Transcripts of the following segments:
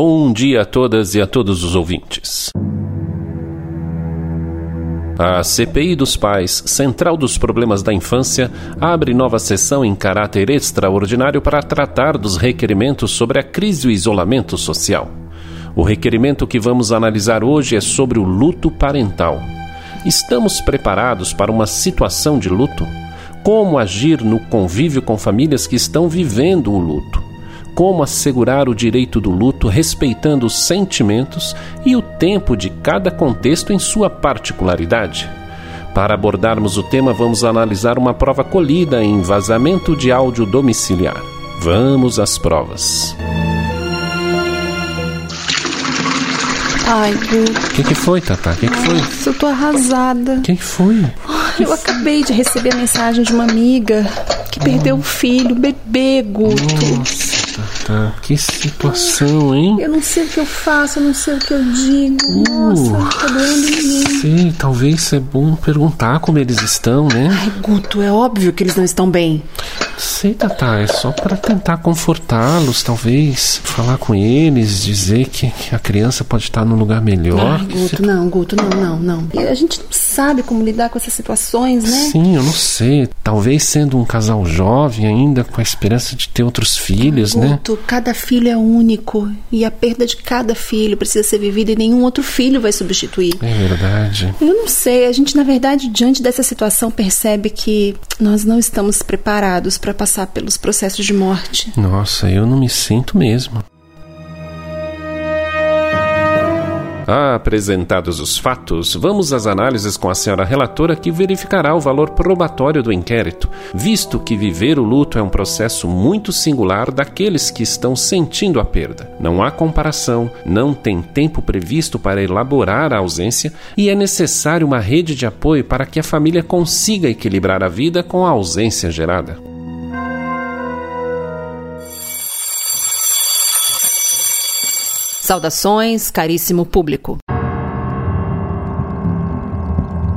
Bom dia a todas e a todos os ouvintes. A CPI dos Pais, Central dos Problemas da Infância, abre nova sessão em caráter extraordinário para tratar dos requerimentos sobre a crise e o isolamento social. O requerimento que vamos analisar hoje é sobre o luto parental. Estamos preparados para uma situação de luto? Como agir no convívio com famílias que estão vivendo o luto? Como assegurar o direito do luto respeitando os sentimentos e o tempo de cada contexto em sua particularidade? Para abordarmos o tema, vamos analisar uma prova colhida em vazamento de áudio domiciliar. Vamos às provas. Ai. O que, que foi, Tata? O que, que foi? Nossa, eu tô arrasada. O que, que foi? Eu acabei de receber a mensagem de uma amiga que perdeu um filho, um bebê, Guto. Nossa, Tata, que situação, hein? Eu não sei o que eu faço, eu não sei o que eu digo. Nossa, tá doendo em mim. Sei, talvez é bom perguntar como eles estão, né? Ai, Guto, é óbvio que eles não estão bem. Sei, Tata, é só para tentar confortá-los, talvez. Falar com eles, dizer que, que a criança pode estar num lugar melhor. Ai, Guto, não, Guto, não, não, não. E a gente não sabe como lidar com essas situações, né? Sim, eu não sei. Talvez sendo um casal jovem ainda, com a esperança de ter outros filhos, né? Guto, cada filho é único e a perda de cada filho precisa ser vivida e nenhum outro filho vai substituir. É verdade. Eu não sei, a gente na verdade diante dessa situação percebe que nós não estamos preparados para passar pelos processos de morte. Nossa, eu não me sinto mesmo. Apresentados os fatos, vamos às análises com a senhora relatora que verificará o valor probatório do inquérito, visto que viver o luto é um processo muito singular daqueles que estão sentindo a perda. Não há comparação, não tem tempo previsto para elaborar a ausência e é necessário uma rede de apoio para que a família consiga equilibrar a vida com a ausência gerada. Saudações, caríssimo público.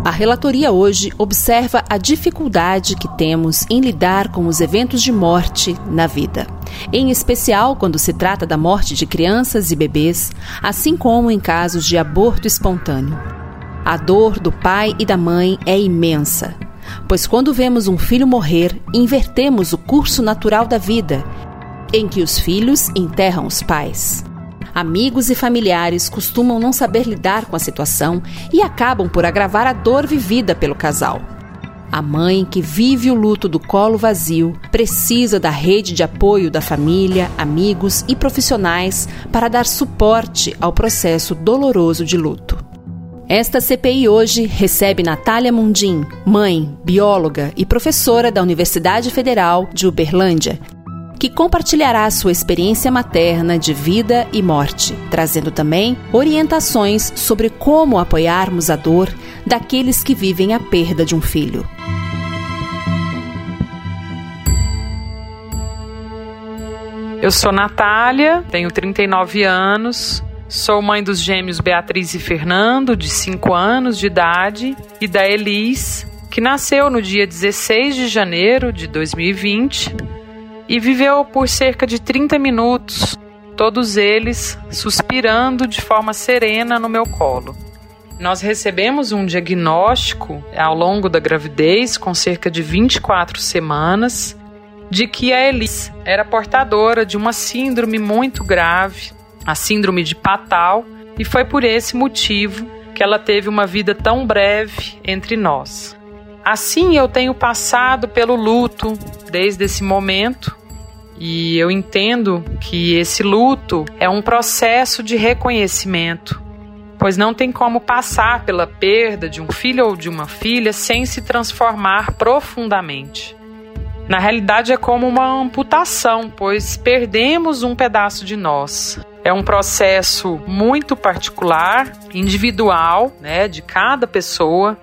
A relatoria hoje observa a dificuldade que temos em lidar com os eventos de morte na vida, em especial quando se trata da morte de crianças e bebês, assim como em casos de aborto espontâneo. A dor do pai e da mãe é imensa, pois quando vemos um filho morrer, invertemos o curso natural da vida, em que os filhos enterram os pais. Amigos e familiares costumam não saber lidar com a situação e acabam por agravar a dor vivida pelo casal. A mãe que vive o luto do colo vazio precisa da rede de apoio da família, amigos e profissionais para dar suporte ao processo doloroso de luto. Esta CPI hoje recebe Natália Mundim, mãe, bióloga e professora da Universidade Federal de Uberlândia, que compartilhará sua experiência materna de vida e morte, trazendo também orientações sobre como apoiarmos a dor daqueles que vivem a perda de um filho. Eu sou Natália, tenho 39 anos, sou mãe dos gêmeos Beatriz e Fernando, de 5 anos de idade, e da Elis, que nasceu no dia 16 de janeiro de 2020 e viveu por cerca de 30 minutos, todos eles suspirando de forma serena no meu colo. Nós recebemos um diagnóstico ao longo da gravidez, com cerca de 24 semanas, de que a Elis era portadora de uma síndrome muito grave, a síndrome de Patal, e foi por esse motivo que ela teve uma vida tão breve entre nós. Assim, eu tenho passado pelo luto desde esse momento e eu entendo que esse luto é um processo de reconhecimento, pois não tem como passar pela perda de um filho ou de uma filha sem se transformar profundamente. Na realidade, é como uma amputação, pois perdemos um pedaço de nós. É um processo muito particular, individual, né, de cada pessoa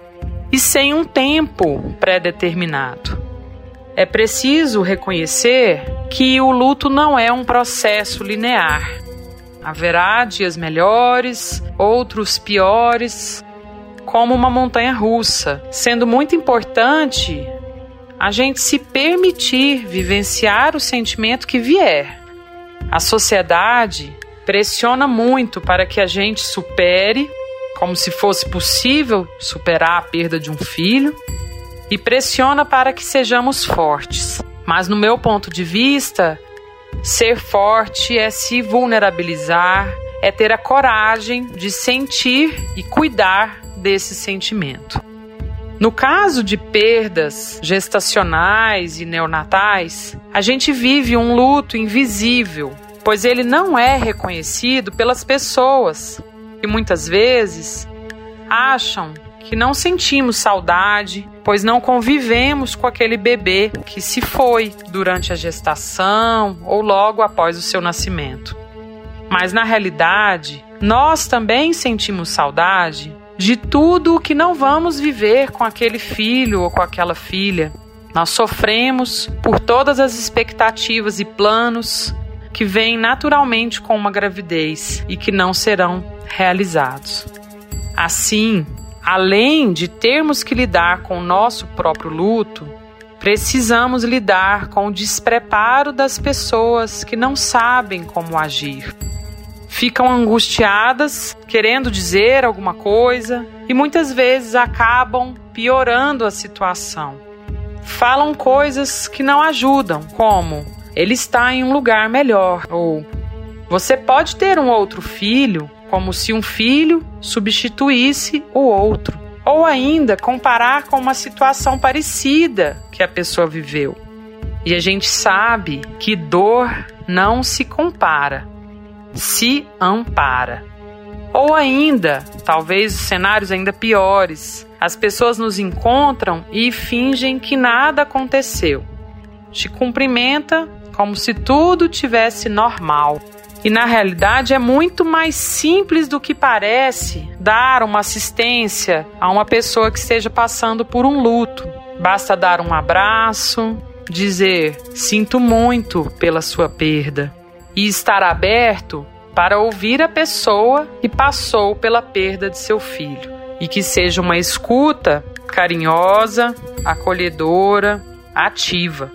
e sem um tempo pré-determinado. É preciso reconhecer que o luto não é um processo linear. Haverá dias melhores, outros piores, como uma montanha russa, sendo muito importante a gente se permitir vivenciar o sentimento que vier. A sociedade pressiona muito para que a gente supere, como se fosse possível superar a perda de um filho, e pressiona para que sejamos fortes. Mas, no meu ponto de vista, ser forte é se vulnerabilizar, é ter a coragem de sentir e cuidar desse sentimento. No caso de perdas gestacionais e neonatais, a gente vive um luto invisível pois ele não é reconhecido pelas pessoas que muitas vezes acham que não sentimos saudade, pois não convivemos com aquele bebê que se foi durante a gestação ou logo após o seu nascimento. Mas na realidade, nós também sentimos saudade de tudo o que não vamos viver com aquele filho ou com aquela filha. Nós sofremos por todas as expectativas e planos que vêm naturalmente com uma gravidez e que não serão realizados. Assim, além de termos que lidar com o nosso próprio luto, precisamos lidar com o despreparo das pessoas que não sabem como agir. Ficam angustiadas, querendo dizer alguma coisa e muitas vezes acabam piorando a situação. Falam coisas que não ajudam, como ele está em um lugar melhor. Ou você pode ter um outro filho, como se um filho substituísse o outro. Ou ainda comparar com uma situação parecida que a pessoa viveu. E a gente sabe que dor não se compara, se ampara. Ou ainda, talvez os cenários ainda piores, as pessoas nos encontram e fingem que nada aconteceu. Te cumprimenta como se tudo tivesse normal. E na realidade é muito mais simples do que parece dar uma assistência a uma pessoa que esteja passando por um luto. Basta dar um abraço, dizer sinto muito pela sua perda e estar aberto para ouvir a pessoa que passou pela perda de seu filho e que seja uma escuta carinhosa, acolhedora, ativa.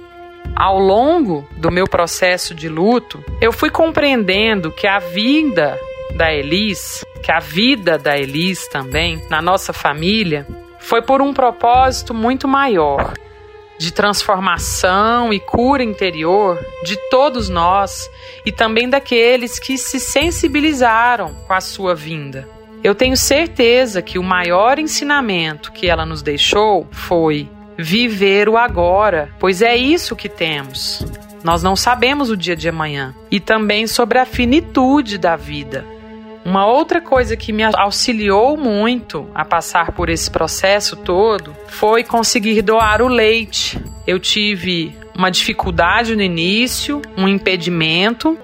Ao longo do meu processo de luto, eu fui compreendendo que a vida da Elis, que a vida da Elis também, na nossa família, foi por um propósito muito maior de transformação e cura interior de todos nós e também daqueles que se sensibilizaram com a sua vinda. Eu tenho certeza que o maior ensinamento que ela nos deixou foi viver o agora, pois é isso que temos. Nós não sabemos o dia de amanhã. E também sobre a finitude da vida. Uma outra coisa que me auxiliou muito a passar por esse processo todo foi conseguir doar o leite. Eu tive uma dificuldade no início, um impedimento,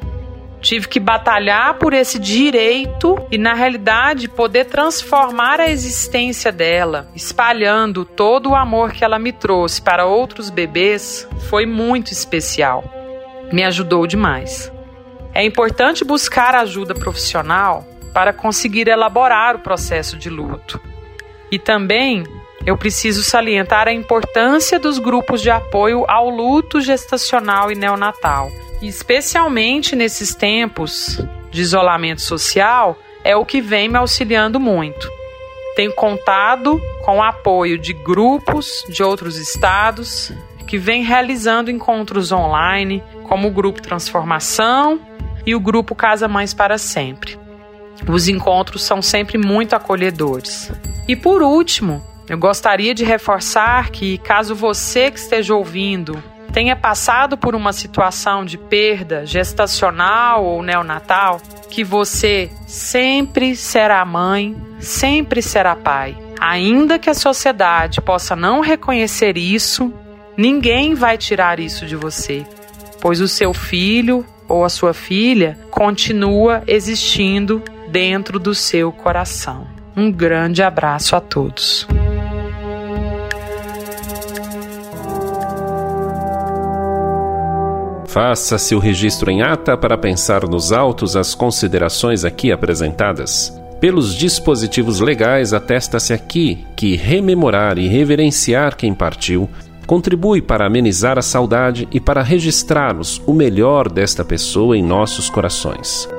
tive que batalhar por esse direito e, na realidade, poder transformar a existência dela, espalhando todo o amor que ela me trouxe para outros bebês, foi muito especial. Me ajudou demais. É importante buscar ajuda profissional para conseguir elaborar o processo de luto. E também eu preciso salientar a importância dos grupos de apoio ao luto gestacional e neonatal especialmente nesses tempos de isolamento social, é o que vem me auxiliando muito. Tenho contado com o apoio de grupos de outros estados que vêm realizando encontros online, como o Grupo Transformação e o Grupo Casa Mães para Sempre. Os encontros são sempre muito acolhedores. E por último, eu gostaria de reforçar que, caso você que esteja ouvindo tenha passado por uma situação de perda gestacional ou neonatal, que você sempre será mãe, sempre será pai. Ainda que a sociedade possa não reconhecer isso, ninguém vai tirar isso de você, pois o seu filho ou a sua filha continua existindo dentro do seu coração. Um grande abraço a todos. Faça-se o registro em ata para pensar nos autos as considerações aqui apresentadas. Pelos dispositivos legais, atesta-se aqui que rememorar e reverenciar quem partiu contribui para amenizar a saudade e para registrarmos o melhor desta pessoa em nossos corações.